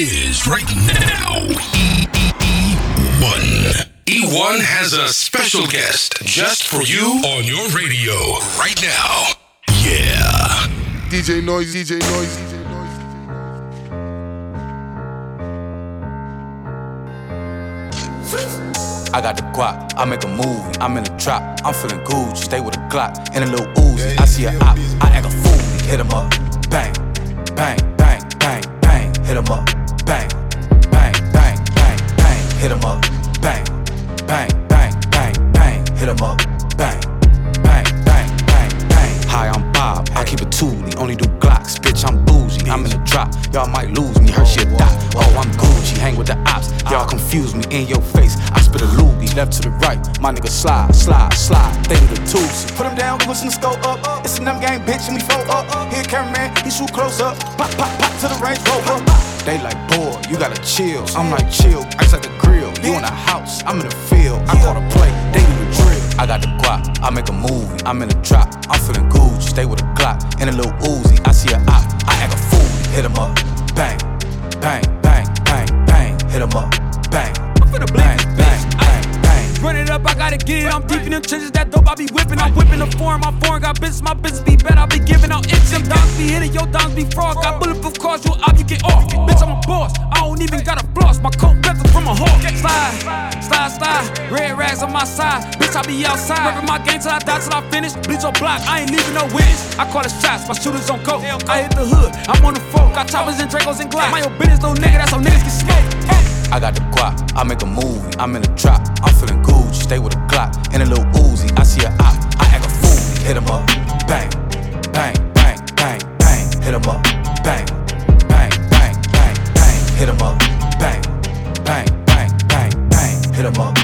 it is right now. E1. E1 has a special guest just for you on your radio right now. Yeah. DJ Noise, DJ Noise, DJ Noise. I got the guap, I make a movie, I'm in the trap, I'm feeling Gucci, stay with a Glock, and a little Uzi. I see a op, I act a fool, hit him up, bang, bang, bang, bang, bang, hit him up, hit him up, bang, bang, bang, bang, bang, hit him up, bang, bang, bang, bang, bang. Hi, I'm Bob, I keep it toolie, only do Glocks, bitch, I'm bougie, I'm in the drop, y'all might lose me, her shit die. Oh, I'm Gucci, hang with the ops, y'all confuse me in your face. I spit a loogie, left to the right, my nigga slide, slide, slide, they do the tools. Put him down, we listen the scope up. It's a numb gang, bitch, and we flow up. Here, cameraman, he shoot close up. Pop, pop, pop to the range rover. They like, boy, you gotta chill. I'm like, chill, ice at the grill. You in the house, I'm in the field. I call the play, they do the drill. I got the guap, I make a movie, I'm in the trap, I'm feeling Gucci, stay with a Glock and a little Uzi. I see a op, I act a fool, hit him up, bang, bang, bang, bang, bang, hit him up, bang, bang, bang. Run it up, I gotta get it. I'm deep in them trenches, that dope I be whipping. I'm whipping the foreign, my foreign got business, my business be better. I be giving out inches. Them dogs be hitting, your dogs be fraud. Got bulletproof cars, you up, you get off. Bitch, I'm a boss, I don't even got a floss. My coat better from a hawk. Slide, slide, slide. Red rags on my side, bitch, I be outside. Working my game till I die, till I finish. Bleach on block, I ain't leaving no witness. I call the shots, my shooters on coke. I hit the hood, I'm on the folk. Got choppers and Dracos and Glock. My own business, no nigga, that's how niggas get smoked. I got the guap, I make a movie, I'm in the trap, I'm feeling Gucci, stay with a Glock and a little Uzi. I see a op, I act a fool, hit him up, bang, bang, bang, bang, bang, hit him up, bang, bang, bang, bang, bang, hit him up, bang, bang, bang, bang, bang, hit him up,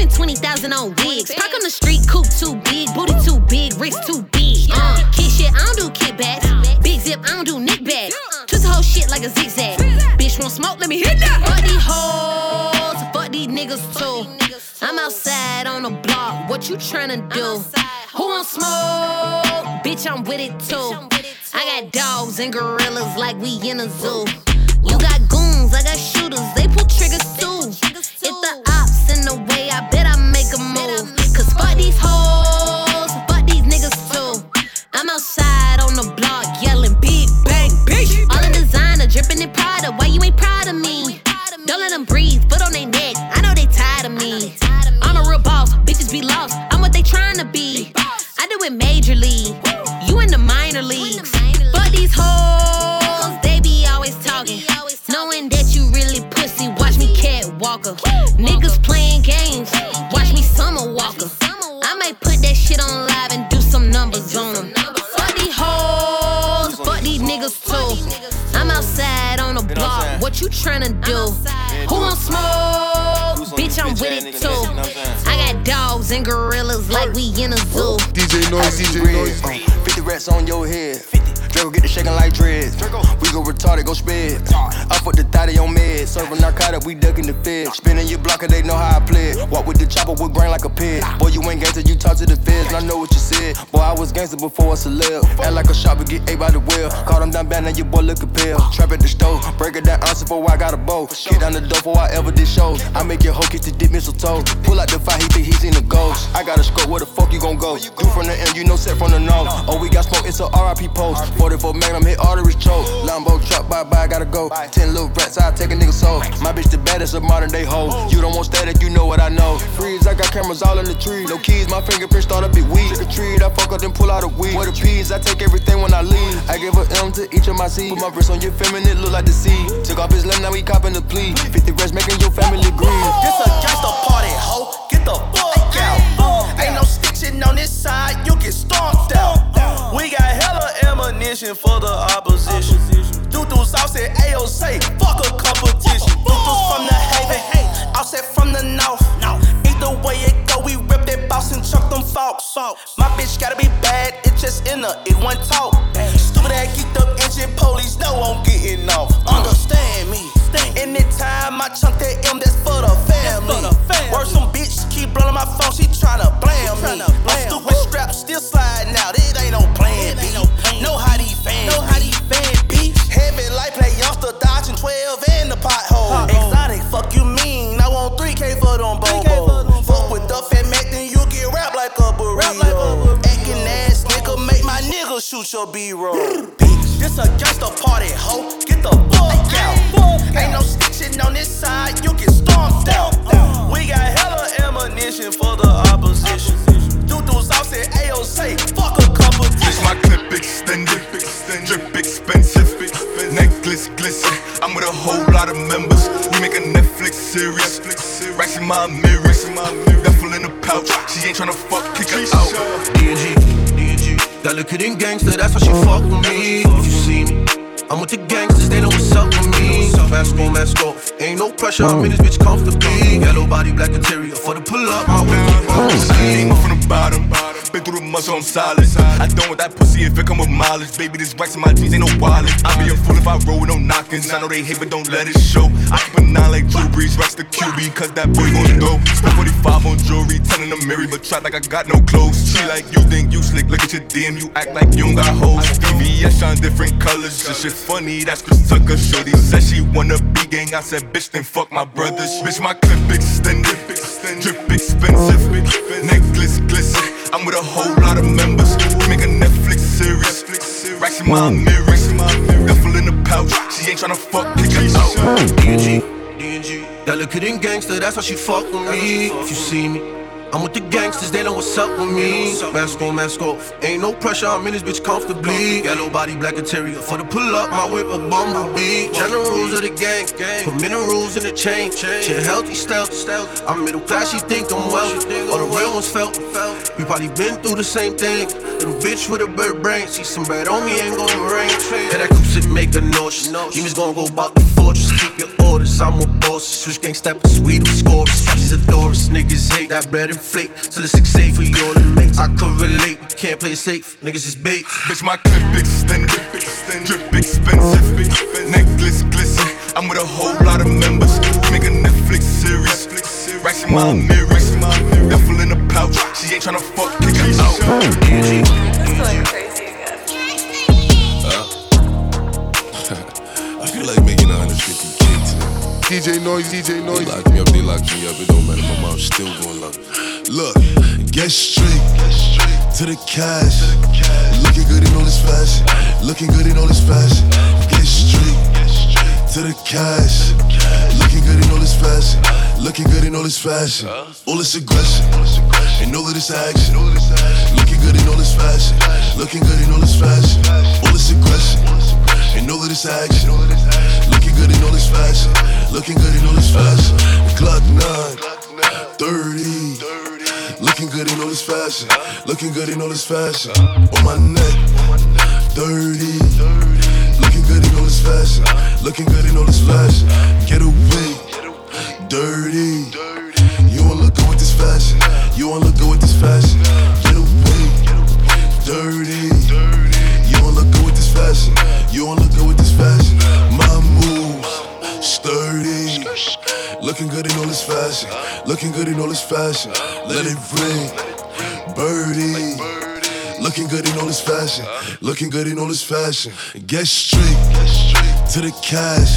spent 20,000 on wigs. Park on the street, coupe too big, booty too big, wrist too big. Uh, kid shit, I don't do kickbacks. Big zip, I don't do nickbacks. Twist the whole shit like a zigzag. Bitch want smoke, let me hit that. Fuck these hoes, fuck these niggas too. I'm outside on the block, what you tryna do? Who want smoke? Bitch, I'm with it too. I got dogs and gorillas like we in a zoo. Boy, I was gangster before I celeb. Act like a shopper, get ate by the wheel. Caught down bad, now your boy looking pale. Trap at the stove, break it down, answer before I got a bow. Get down the door before I ever did shows. I make your hoe kiss the dip mistletoe. Pull out the fight, he think he's in the ghost. I got a scope, where the fuck you gon' go? Do from the end, you know set from the nose. Oh, we got smoke, it's a RIP post. 44 Magnum hit arteries choke. Lambo truck, bye bye, gotta go. Ten little rats, I take a nigga soul. My bitch the baddest of modern day hoes. You don't want static, you know what I know. Freeze, I got cameras all in the tree. No keys, my fingerprints start up big weed. Trick or treat, I fuck up then pull out a weed. Where the peas, I take everything when I leave. I give a M to each of my C's. Put my wrist on your feminine, look like the sea. Took off his limb, now he copping the plea. 50 rest making your family grieve. This a gangsta party, ho. Get the fuck out. Ain't no stitching on this side, you get stomped out. We got hella ammunition for the opposition. Doo sauce at AOC, fuck a competition. Doo from the haven, offset from the north. Either way it go, we rip that boss and chuck them folks. My bitch gotta be bad, it just in her, it one talk. Stupid ass geeked up engine, police know I'm getting off. Understand me. Anytime I chunk that M, that's for the family. Word some bitch keep blowing my phone, she tryna blame me. I'm stupid strap, still shoot your B-roll. Bitch, this a gangsta party, ho. Get the fuck out. Ain't no stitching on this side, you get stomped out. We got hella ammunition for the opposition. Doo sauce at AOC, fuck a competition. This my clip extended, drip expensive, necklace glisten. I'm with a whole lot of members. We make a Netflix series. Racks in my DNG. That look in gangster, that's why she fuck with me. If you see me, I'm with the gangsters, they know what's up with me. Mask on, mask off. Ain't no pressure, I'm in this bitch comfortably. Yellow body, black interior. For the pull up, my whip. Oh, Came up from the bottom. Been through the muscle, I'm solid. I don't want that pussy if it come with mileage. Baby, this wax in my jeans ain't no wallet. I be a fool if I roll with no knockings. I know they hate, but don't let it show. I keep a nine like Drew Brees, racks the QB, cause that boy gon' throw. Spent 45 on jewelry, 10 in the mirror, but try like I got no clothes. She like, you think you slick, look at your DM, you act like you don't got hoes. VVS shine different colors, this shit funny, that's Chris Tucker. Shorty said she wanna be gang, I said, bitch, then fuck my brothers. Bitch, my clip extended, drip expensive, necklace glisten. I'm with a whole lot of members. We make a Netflix series. Racks in my hmm. mirror, duffel in the pouch. She ain't tryna fuck, kick her out. DNG, DNG. That look in gangster, that's why she fuck with me. If you see me. I'm with the gangsters, they know what's up with me. Mask on, mask off. Ain't no pressure, I'm in this bitch comfortably. Yellow body, black interior. For the pull up, my whip a bumblebee. Generals of the gang, put minerals in the chain. Shit healthy, stealth. I'm middle class, she think I'm wealthy. All the real ones felt. We probably been through the same thing. Little bitch with a bird brain. See some bread on me, ain't gonna rain. Yeah, that coupe sit make a nauseous. Demons gonna go about the fortress. Keep your orders, I'm a boss. Switch gang step, sweet with scores. She's a Doris, niggas hate that bread and flake. So let's safe for you to make. I could relate, can't play safe. Niggas is bait. Bitch, my clip extended, drip expensive, necklace glisten. I'm with a whole lot of members. Make a Netflix series. Racks in my mirror, duffel in the pouch. She ain't tryna fuck, kick her out. I DJ Noise, DJ Noise. They locked me up, they locked me up. It don't matter, my mom's still gonna love. Look, get straight to the cash. Looking good in all this fashion. Looking good in all this fashion. Get straight to the cash. Looking good in all this fashion. Looking good in all this fashion. All this aggression. And all of this action. Looking good in all this fashion. Looking good in all this fashion. All of this action. Looking good in all this fashion. Looking good in all this fashion. Glock 9. 30. Looking good in all this fashion. Looking good in all this fashion. On my neck. 30. Looking good in all this fashion. Looking good in all this fashion. Get away. Dirty. You wanna look good with this fashion. You wanna look good with this fashion. Get away. Dirty. You wanna look good fashion. You wanna look good with this fashion. My moves. Sturdy. Looking good in all this fashion. Looking good in all this fashion. Let it ring. Birdie. Looking good in all this fashion. Looking good in all this fashion. Get straight to the cash.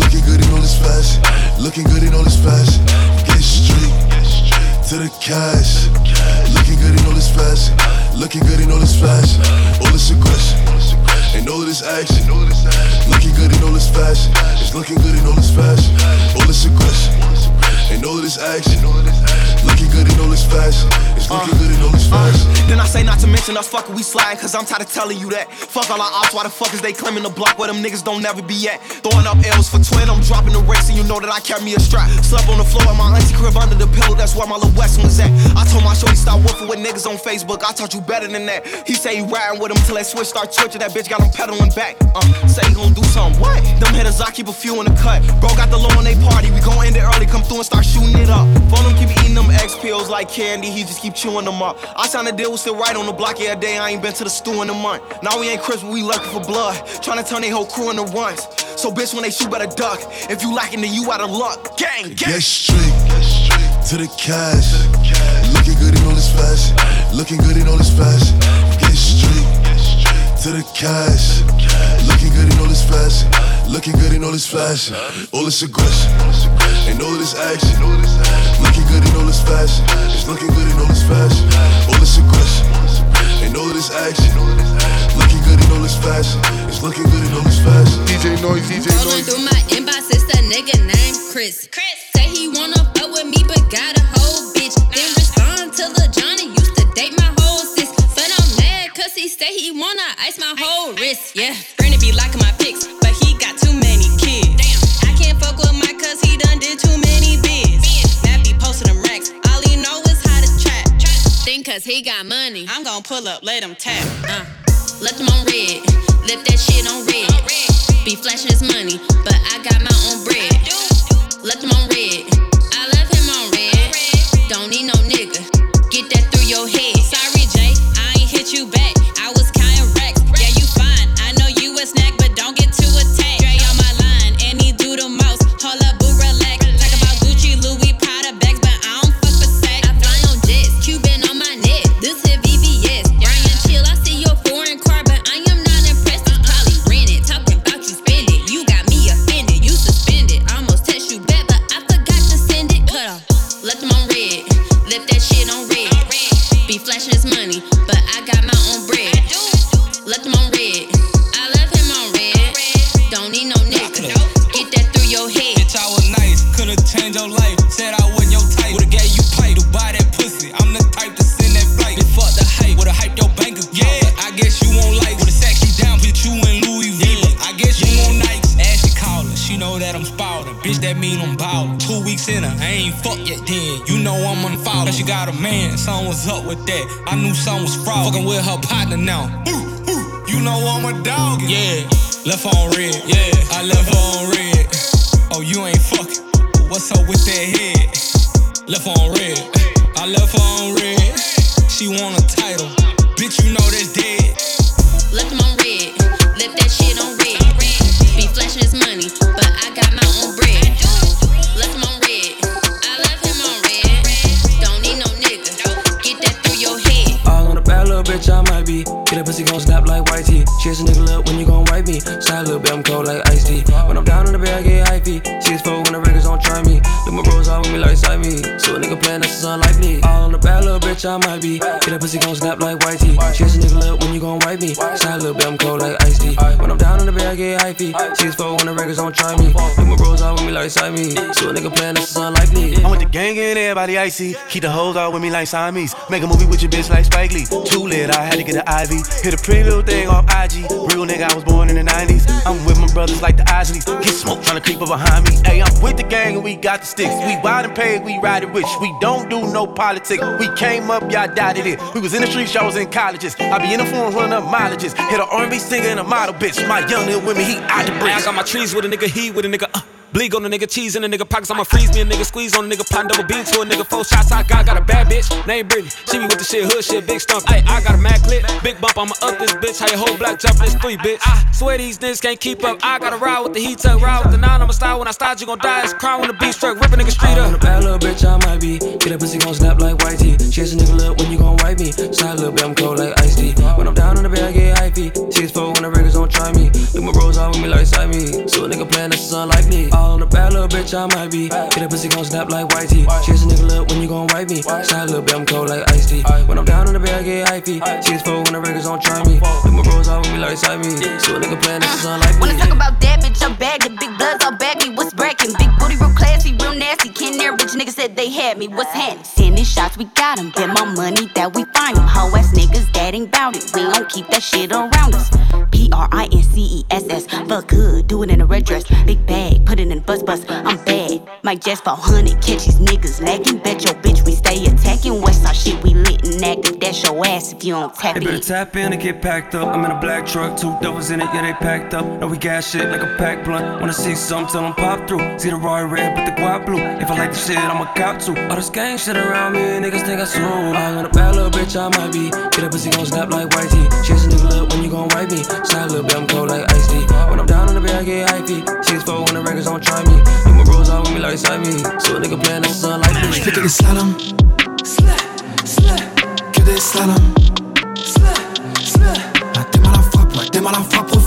Looking good in all this fashion. Looking good in all this fashion. Get straight to the cash. Looking good in all this fashion. Looking good in all this fashion. All this aggression. And all of this action. Looking good in all this fashion. It's looking good in all this fashion. All this aggression. And all of this action. Looking good in all this fashion. It's looking good in all this fashion. Then I say not to mention us fucking we sliding, cause I'm tired of telling you that. Fuck all our ops, why the fuck is they claiming the block where them niggas don't never be at? Throwing up L's for twin, I'm dropping the race, and you know that I carry me a strap. Slept on the floor at my auntie crib under the pillow, that's where my little West was at. I told my shorty stop working with niggas on Facebook, I taught you better than that. He say he riding with him till that switch start twitching, that bitch got him pedaling back. Uh, say he gon' do something, what? Them hitters, I keep a few in the cut. Bro got the low on they party, we gon' end it early, come through and start shooting it up. Phone him keep eating them X pills like candy, he just keep chewing them up. I signed a deal, we still right on the block every day, I ain't been to the stew in a month. Now we ain't Chris, but we lurking for blood, trying to turn they whole crew into runs. So bitch, when they shoot, better duck. If you lacking, then you out of luck. Gang, gang. Get straight to the cash. Looking good in all this fashion. Looking good in all this fashion. Get straight to the cash. Looking good in all this fashion. Looking good in all this fashion. All this aggression and all this action. Looking good in all this fashion. It's looking good in all this fashion. All this aggression and all this action. Looking good in all this fashion. It's looking good in all this fashion. DJ Noise, DJ Noise. Rolling through my inbox, it's a nigga named Chris. Chris. Say he wanna fuck with me, but got a whole bitch. Then respond to Lil Johnny, used to date my whole sis. But I'm mad, cause he say he wanna ice my whole wrist. Yeah, cause he got money. I'm gon' pull up, let him tap. Uh. Left him on red, left that shit on red. Be flashing his money, but I got my own bread. Left him on red, I left him on red. Don't need no nigga, get that through your head. Sorry, Jay, I ain't hit you back. I was something was up with that. I knew something was fraud. Fucking with her partner now. Ooh, ooh, you know I'm a dog. Yeah, left on red. Yeah, I left on red. Oh, you ain't fucking. What's up with that head? Left on red. I left on red. She want a title. Bitch, you know that's dead. Chase a nigga up when you gon' wipe me. Side little bit, I'm cold like iced tea. When I'm down in the bed, I get hypey. Six four when the records don't try me. Look my bros out with me like side me. So a nigga playing, that's unlikely. All bitch, I might be. Get a pussy gon' snap like tea. Chase a nigga up when you gon' wipe me. Side little bit, I'm cold like iced tea. When I'm down in the bed, I get hypey. Six four when the records don't try me. Look my bros out with me like side me. So a nigga playing, that's unlikely. I'm with the gang and everybody icy. Keep the hoes out with me like Siamese. Make a movie with your bitch like Spike Lee. Too lit, I had to get an IV. Hit a pretty little thing off IG. Real nigga, I was born in the 90s. I'm with my brothers like the Isleys. Get smoke tryna creep up behind me. Hey, I'm with the gang and we got the sticks. We wild and paid, we ride it rich. We don't do no politics. We came up, y'all doubted it. We was in the streets, y'all was in colleges. I be in the phone running up mileages. Hit a R&B singer and a model bitch. My young nigga with me, he out the bricks. I got my trees with a nigga, he with a nigga. Uh. Bleak on a nigga, cheese in a nigga pockets. I'ma freeze me a nigga, squeeze on a nigga, pop double beat to a nigga. Four shots, I got, got a bad bitch Name Brittany. She be with the shit, hood shit, big stump. Ay, I got a mad clip, big bump. I'ma up this bitch. How your whole black jump this three, bitch. I swear these niggas can't keep up. I gotta ride with the heat tuck, ride with the nine. I'ma style when I start, you gon' die. It's crown when the beat struck, rip a nigga straight On a up. bad little bitch, I might be. Get a pussy gon' snap like white tea. Chase a nigga up when you gon' wipe me. Side little bit, I'm cold like iced tea. When I'm down on the bed, I get hypey. Six four when the records don't try me. Look my bros out with me like side me. So a nigga playing, that's unlikely. All on a bad little bitch, I might be. Get a pussy gon' snap like white tea. Chase a nigga up when you gon' wipe me. Side little bit, I'm cold like iced tea. When I'm down in the bed, I get hypey. Six four when the records don't try me. Look my bros out with me like side me. So a nigga playing, that's unlikely. Wanna talk about that bitch, I'm bagged. The big bloods all bag me. What's happening? Sending shots, we got 'em. Get my money that we find 'em. Hoe ass niggas that ain't bout it. We don't keep that shit around us. P R I N C E S S. Fuck good, do it in a red dress. Big bag, put it in bus bus. I'm bad. Mike Jess 400, catch these niggas lagging. Bet your bitch we stay attacking. Westside shit, we lit and active. That's your ass if you don't tap They better in. tap in and get packed up. I'm in a black truck, two doubles in it, yeah, they packed up. Know we got shit like a pack blunt. Wanna see some, tell 'em pop through. See the Roy red, but the guap blue. If I like the shit, I'ma cop too. All this gang shit around me, niggas think I soon. I'm in a bad little bitch, I might be. Get a pussy gon' snap like white tee. Chase a nigga up when you gon' wipe me. Slide a little bit, I'm cold like iced tea. When I'm down in the bed, I get hypey. Six four when the records don't try me. You my bros out with me like side me. So a nigga playing that son like me. J'fais que des slaloms. Que des T'es mal à frappe, t'es mal à frappe au.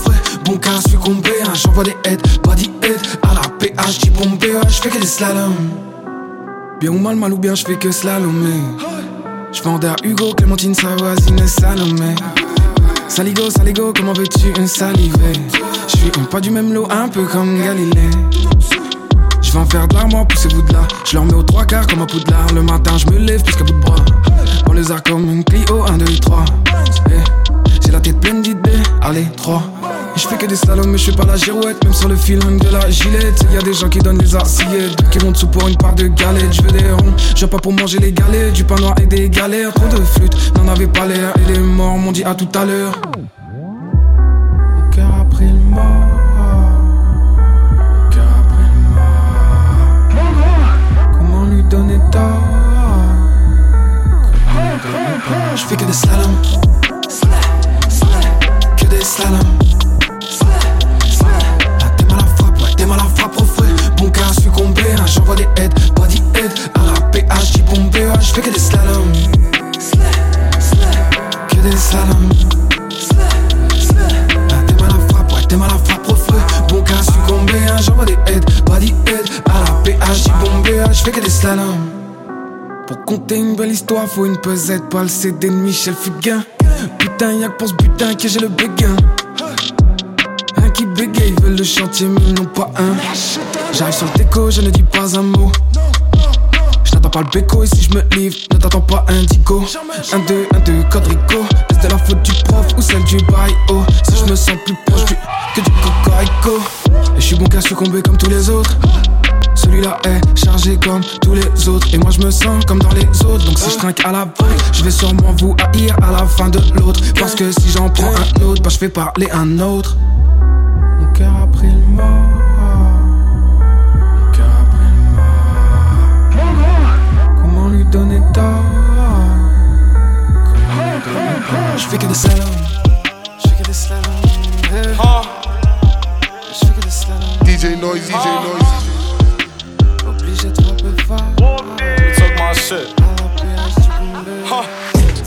Bon cas succombé, hein, j'envoie des aides, body aid. À la PH, j'y bombé, ouais, j'fais que des slaloms. Bien ou mal, mal ou bien, j'fais que slalomer. J'vends à Hugo, Clémentine, sa voisine, Salomé. Saligo, saligo, comment veux-tu un salivé? J'suis un pas du même lot, un peu comme Galilée. Je vais en faire de l'armoire, poussez-vous de là. Je leur mets aux trois quarts comme un poudlard. Le matin, je me lève plus qu'à bout de bras. Les a comme une Clio, 1, 2, 3. J'ai la tête pleine d'idées, allez, 3. Et je fais que des slaloms, mais je fais pas la girouette. Même sur le film de la gilette. Y a des gens qui donnent des assiettes, qui vont dessous pour une part de galette. Je veux des ronds, je pas pour manger les galets. Du pain noir et des galères. Trop de flûtes, n'en avait pas l'air. Et les morts m'ont dit à tout à l'heure. Histoire, faut une pesette, pas le CD de Michel Fugain. Putain, y'a que pour ce butin que j'ai le béguin. Un qui bégaye, veulent le chantier, mais n'ont pas un. J'arrive sur le déco, je ne dis pas un mot. Je n'attends pas le béco, et si je me livre, ne t'attends pas un dico. Un, deux, un, deux, quadrico. Est-ce de la faute du prof ou celle du bail oh Si je me sens plus proche du, que du cocorico. Et je suis bon qu'à succomber comme tous les autres. Celui-là est chargé comme tous les autres. Et moi je me sens comme dans les autres. Donc si je trinque à la vôtre Je vais sûrement vous haïr à la fin de l'autre. Parce que si j'en prends un autre Bah je fais parler un autre. Mon cœur a pris le mort. Mon cœur a pris le mort. Comment lui donner tort? Comment lui donner tort? Je fais que des slaloms. Je fais que des slaloms. DJ Noise, DJ Noise. Shit. Huh.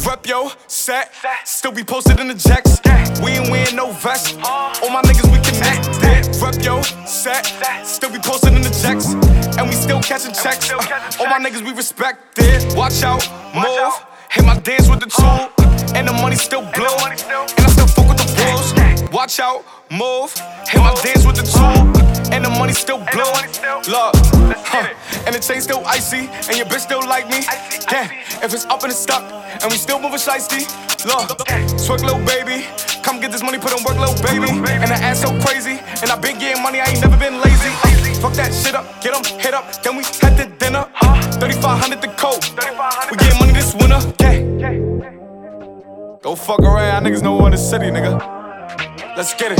Rep yo, set, still be posted in the jacks. We ain't wearing no vest. All my niggas we connected. Rep yo, set, still be posted in the jacks. And we still catching checks. All my niggas we respected. Watch out, move. Hit my dance with the tool. And the money still blow. And I still fuck with the wolves. Watch out, move. Hit my dance with the tool. And the money still blow. Look, huh. and the chain still icy. And your bitch still like me. Yeah, if it's up and it's stuck. And we still moving shiesty. Look, twerk little baby. Come get this money, put on work, little baby. And the ass so crazy. And I been getting money, I ain't never been lazy. Uh, fuck that shit up, get get 'em hit up. Then we head uh, to dinner. 3500 the coat. We getting money this winter. Yeah. Go fuck around, niggas know we in the city, nigga. Let's get it.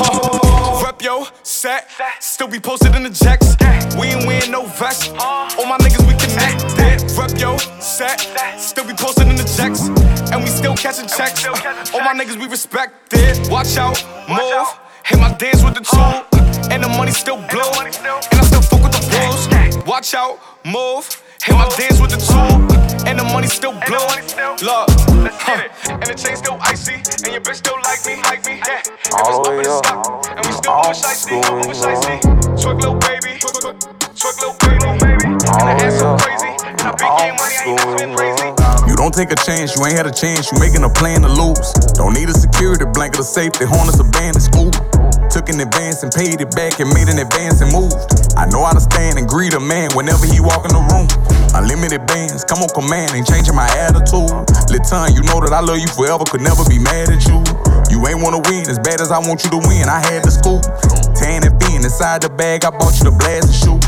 Huh. Rep yo, set, still be posted in the jacks. We ain't wearing no vest. All my niggas we connected. Rep yo, set, still be posted in the jacks. And we still catching checks. All my niggas we respected. Watch out, move. Hit my dance with the tool. And the money still blow. And I still fuck with the wolves. Watch out, move. Hit my dance with the tool. And the money still blow. Look, huh. and the chain still icy. And your bitch still like me, like me. Yeah. All the way. And we still moving shiesty, moving shiesty. Twerk little baby, twerk little baby. And the ass so crazy. And I been getting money, I ain't never been crazy. Don't take a chance, you ain't had a chance, you making a plan to lose. Don't need a security blanket or safety, harness a band, it's cool. Took an advance and paid it back and made an advance and moved. I know how to stand and greet a man whenever he walk in the room. Unlimited bands, come on command, ain't changing my attitude. Latan, you know that I love you forever, could never be mad at you. You ain't wanna win as bad as I want you to win. I had the scoop. Tan and fin inside the bag, I bought you the blast and shoot.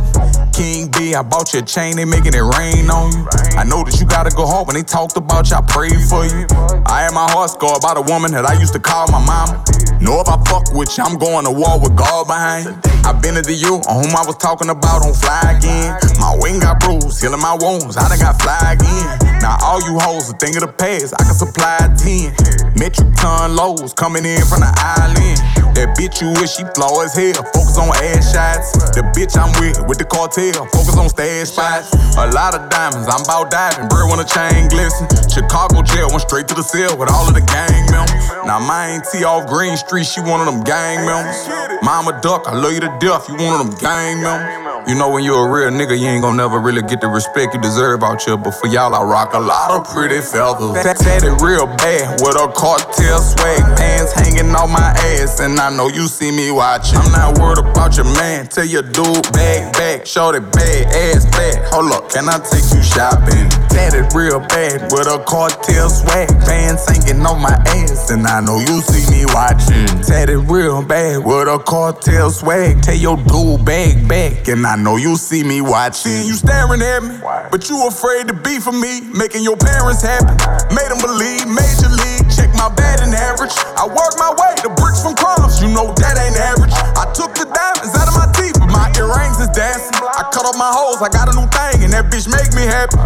I bought you a chain, they making it rain on you. I know that you gotta go home when they talked about you, I prayed for you. I had my heart scarred by the woman that I used to call my mama. Know if I fuck with you, I'm going to war with God behind. I been to you, on whom I was talking about on fly again. My wing got bruised, healing my wounds, I done got fly again. Now all you hoes a thing of the past, I can supply 10. Metric ton lows coming in from the island. That bitch you with, she flaw as hell, focus on ass shots. The bitch I'm with, with the cartel, focus on stash spots. A lot of diamonds, I'm about diving, bird when a chain glisten. Chicago jail, went straight to the cell with all of the gang members. Now mine T off Green Street, she one of them gang members. Mama Duck, I love you to death, you one of them gang members. You know when you're a real nigga, you ain't gon' never really get the respect you deserve out here. But for y'all, I rock a lot of pretty feathers. Said it real bad with a cartel swag, pants hanging on my ass, and I know you see me watching. I'm not worried about your man. Tell your dude back, show that bad ass back. Hold up, can I take you shopping? Tatted real bad with a cartel swag, pants hanging on my ass, and I know you see me watching. Tatted real bad with a cartel swag. Tell your dude bag back, and I know you see me watching. You staring at me, but you afraid to be for me. Making your parents happy, made them believe. Major league, check my bad batting average. I work my way to bricks from crumbs. You know that ain't average. I took the diamonds out of my teeth, my earrings is dancing. I cut off my hoes, I got a new thing, and that bitch make me happy.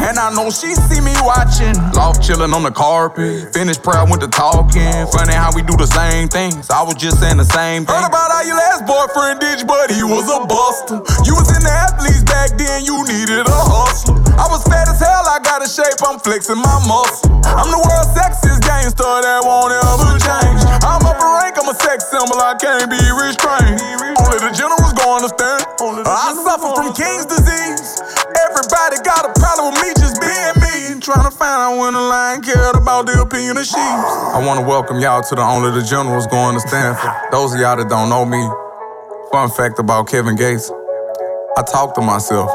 And I know she see me watching. Loft chilling on the carpet. Finished prayer, went to talking. Funny how we do the same things. I was just saying the same thing. Heard about how your last boyfriend did but he was a buster. You was in the athletes back then, you needed a hustler. I was fat as hell, I got a shape, I'm flexing my muscle. I'm the world's sexiest gangster that won't ever change. I'm up a rank, I'm a sex symbol, I can't be restrained. The generals gon' understand. I suffer from King's disease. Everybody got a problem with me just being me. Trying to find out when the line cared about the opinion of sheep. I wanna welcome y'all to the Only the Generals going to Stanford. Those of y'all that don't know me, fun fact about Kevin Gates. I talk to myself.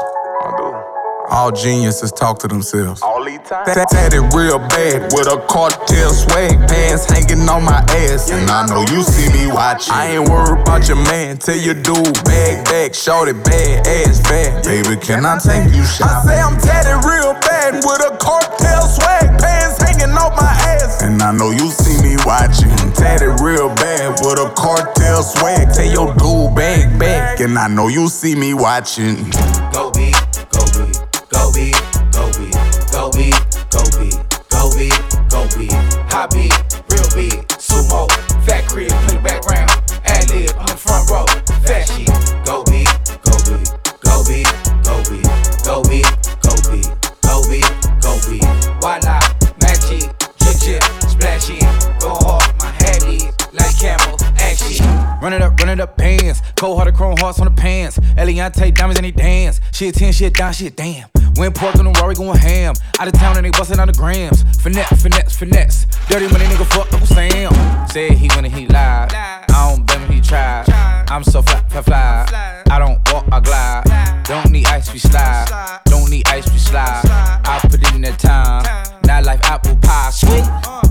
All geniuses talk to themselves. That tatted real bad with a cartel swag, pants hanging on my ass, and I know you see me watching. I ain't worried about your man, tell your dude bag back, short it bad ass fat. Baby, can I take you shopping? I say I'm tatted real bad with a cartel swag, pants hanging on my ass, and I know you see me watching. Tatted real bad with a cartel swag, tell your dude bag back, and I know you see me watching. Go be, Run it up, pants. Cold hearted chrome hearts on the pants. Eliantte diamonds and they dance. Shit 10, shit down, shit damn. Win pork on the Rory going ham. Out of town and they bustin' on the grams. Finesse, finesse, finesse. Dirty money nigga fuck Uncle Sam. Said he when he lied. I don't blame him, he tried. I'm so fly, fly, fly. I don't walk, I glide. Don't need ice, we slide. Don't need ice, we slide. I put in that time. Not like apple pie. Sweet.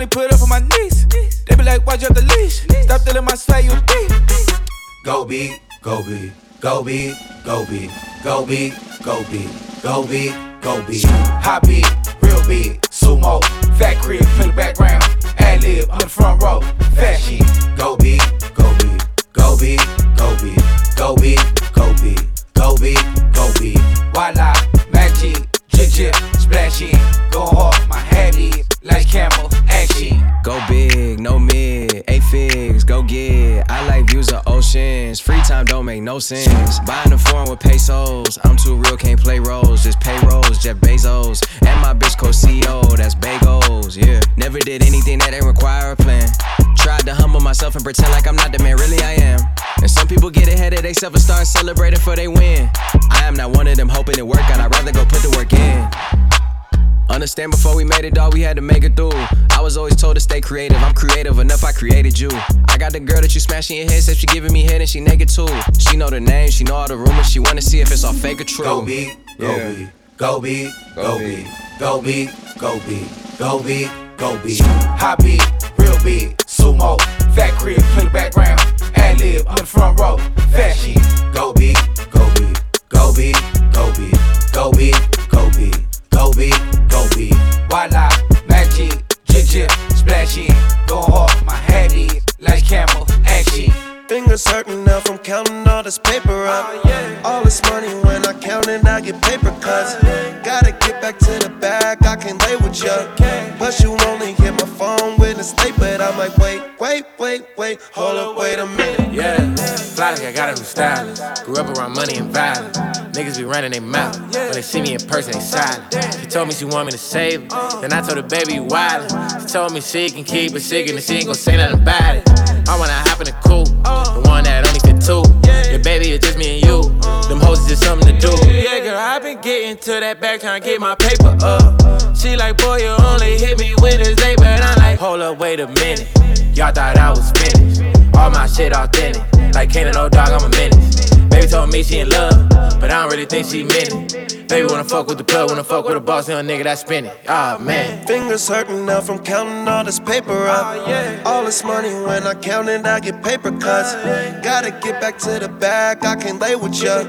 Money put up on my knees. They be like, why'd you have the leash? Stop telling my swag you deep. Go be, go be, go be, go be, go be, go be, go be, go be. High beat, real beat, sumo, fat crib, play the background, ad lib on the front row, fat. Go be, go be, go be, go be, go be, go be, go be, go. Why not? Magic, jig jig, splashy, go hard, my head is like camel, action. Go big, no mid, eight figs, go get. I like views of oceans. Free time don't make no sense. Buying a foreign with pesos. I'm too real, can't play roles. Just pay rolls, Jeff Bezos. And my bitch co CEO, that's bagels, yeah. Never did anything that ain't require a plan. Tried to humble myself and pretend like I'm not the man, really I am. And some people get ahead of themselves and start celebrating for they win. I am not one of them hoping it work out, I'd rather go put the work in. Understand before we made it, dog, we had to make it through. I was always told to stay creative. I'm creative enough, I created you. I got the girl that you smashing your head, said she giving me head and she naked too. She know the name, she know all the rumors, she wanna see if it's all fake or true. Go big, go Yeah. big, go big, go big, go big, go big, go big, go big. Hot big, real big, sumo, fat crib, play the background, ad lib, I'm in the front row, fat shit. Go big, go big, go big, go big, this paper up. All this money when I count it, I get paper cuts. Gotta get back to the bag, I can lay with ya. But you only hit my phone when it's late, but I'm like, wait, wait, wait, wait, hold up, wait a minute. Like I got a new stylist. Grew up around money and violence. Niggas be running their mouth. When they see me in person, they silent. She told me she want me to save her. Then I told her, baby, you wildin'. She told me she can keep it sick and she ain't gon' say nothing about it. I wanna hop in the coupe, the one that only fit two. Yeah, baby, it's just me and you. Them hoes is just something to do. Yeah, girl, i been getting to that back trying to get my paper up. She like, boy, you only hit me when it's late, but I'm like, hold up, wait a minute. Y'all thought I was finished. All my shit authentic. Like Kanan, no dog, I'm a menace. Baby told me she in love, but I don't really think she meant it. Baby wanna fuck with the plug, wanna fuck with a boss, and a nigga that spin it. Ah, man. Fingers hurting now from counting all this paper up. All this money when I count it, I get paper cuts. Gotta get back to the bag, I can't lay with ya.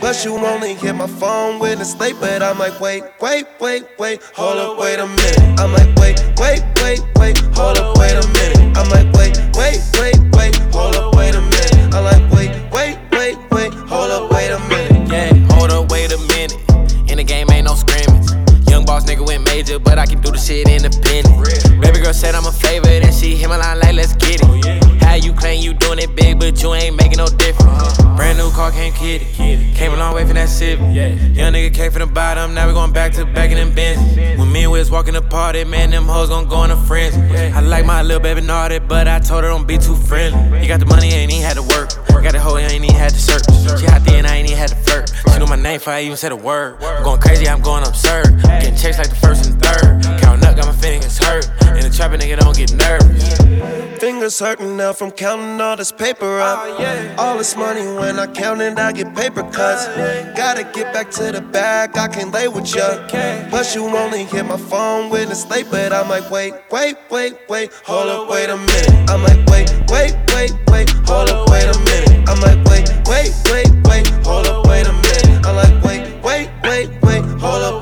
But you only hit my phone when it's late, but I'm like, wait, wait, wait, wait, hold up, wait a minute. I'm like, wait, wait, wait, wait, hold up, wait a minute. I'm like, wait, wait, wait, wait, hold up, wait a minute. I'm like, wait, wait, wait, wait, hold up, wait a minute. Yeah, hold up, wait a minute. In the game ain't no scrimmage. Young boss nigga went major, but I can do the shit independent. Baby girl said I'm a favorite, and she hit my line like, let's get it. Oh, How you claim you doing it big, but you ain't making no difference. Brand new car, can't came kitty. Came a long way from that Civic. Young nigga came from the bottom, now we going back to back in them bins. When me and Wiz walking the party, man, them hoes gon' go on a frenzy. I like my little baby naughty, but I told her don't be too friendly. You got the money, ain't even had to work. Got the hoe, ain't even had to search. She hot then, I ain't even had to flirt. She knew my name before I even said a word. I'm going crazy, I'm going absurd. Getting chased like the first and third. Counting up, got my fingers hurt. And the trapping nigga don't get nervous. Fingers hurting now from counting all this paper up. Oh, all this money when I count it, I get paper cuts. Gotta get back to the bag, I can lay with ya. But you only hit my phone when it's late, but I'm like, wait, wait, wait, wait, hold up, wait a minute. I'm like, wait, wait, wait, wait, hold up, wait a minute. I'm like, wait, wait, wait, wait, hold up, wait a minute. I'm like, wait, wait, wait, wait, hold up,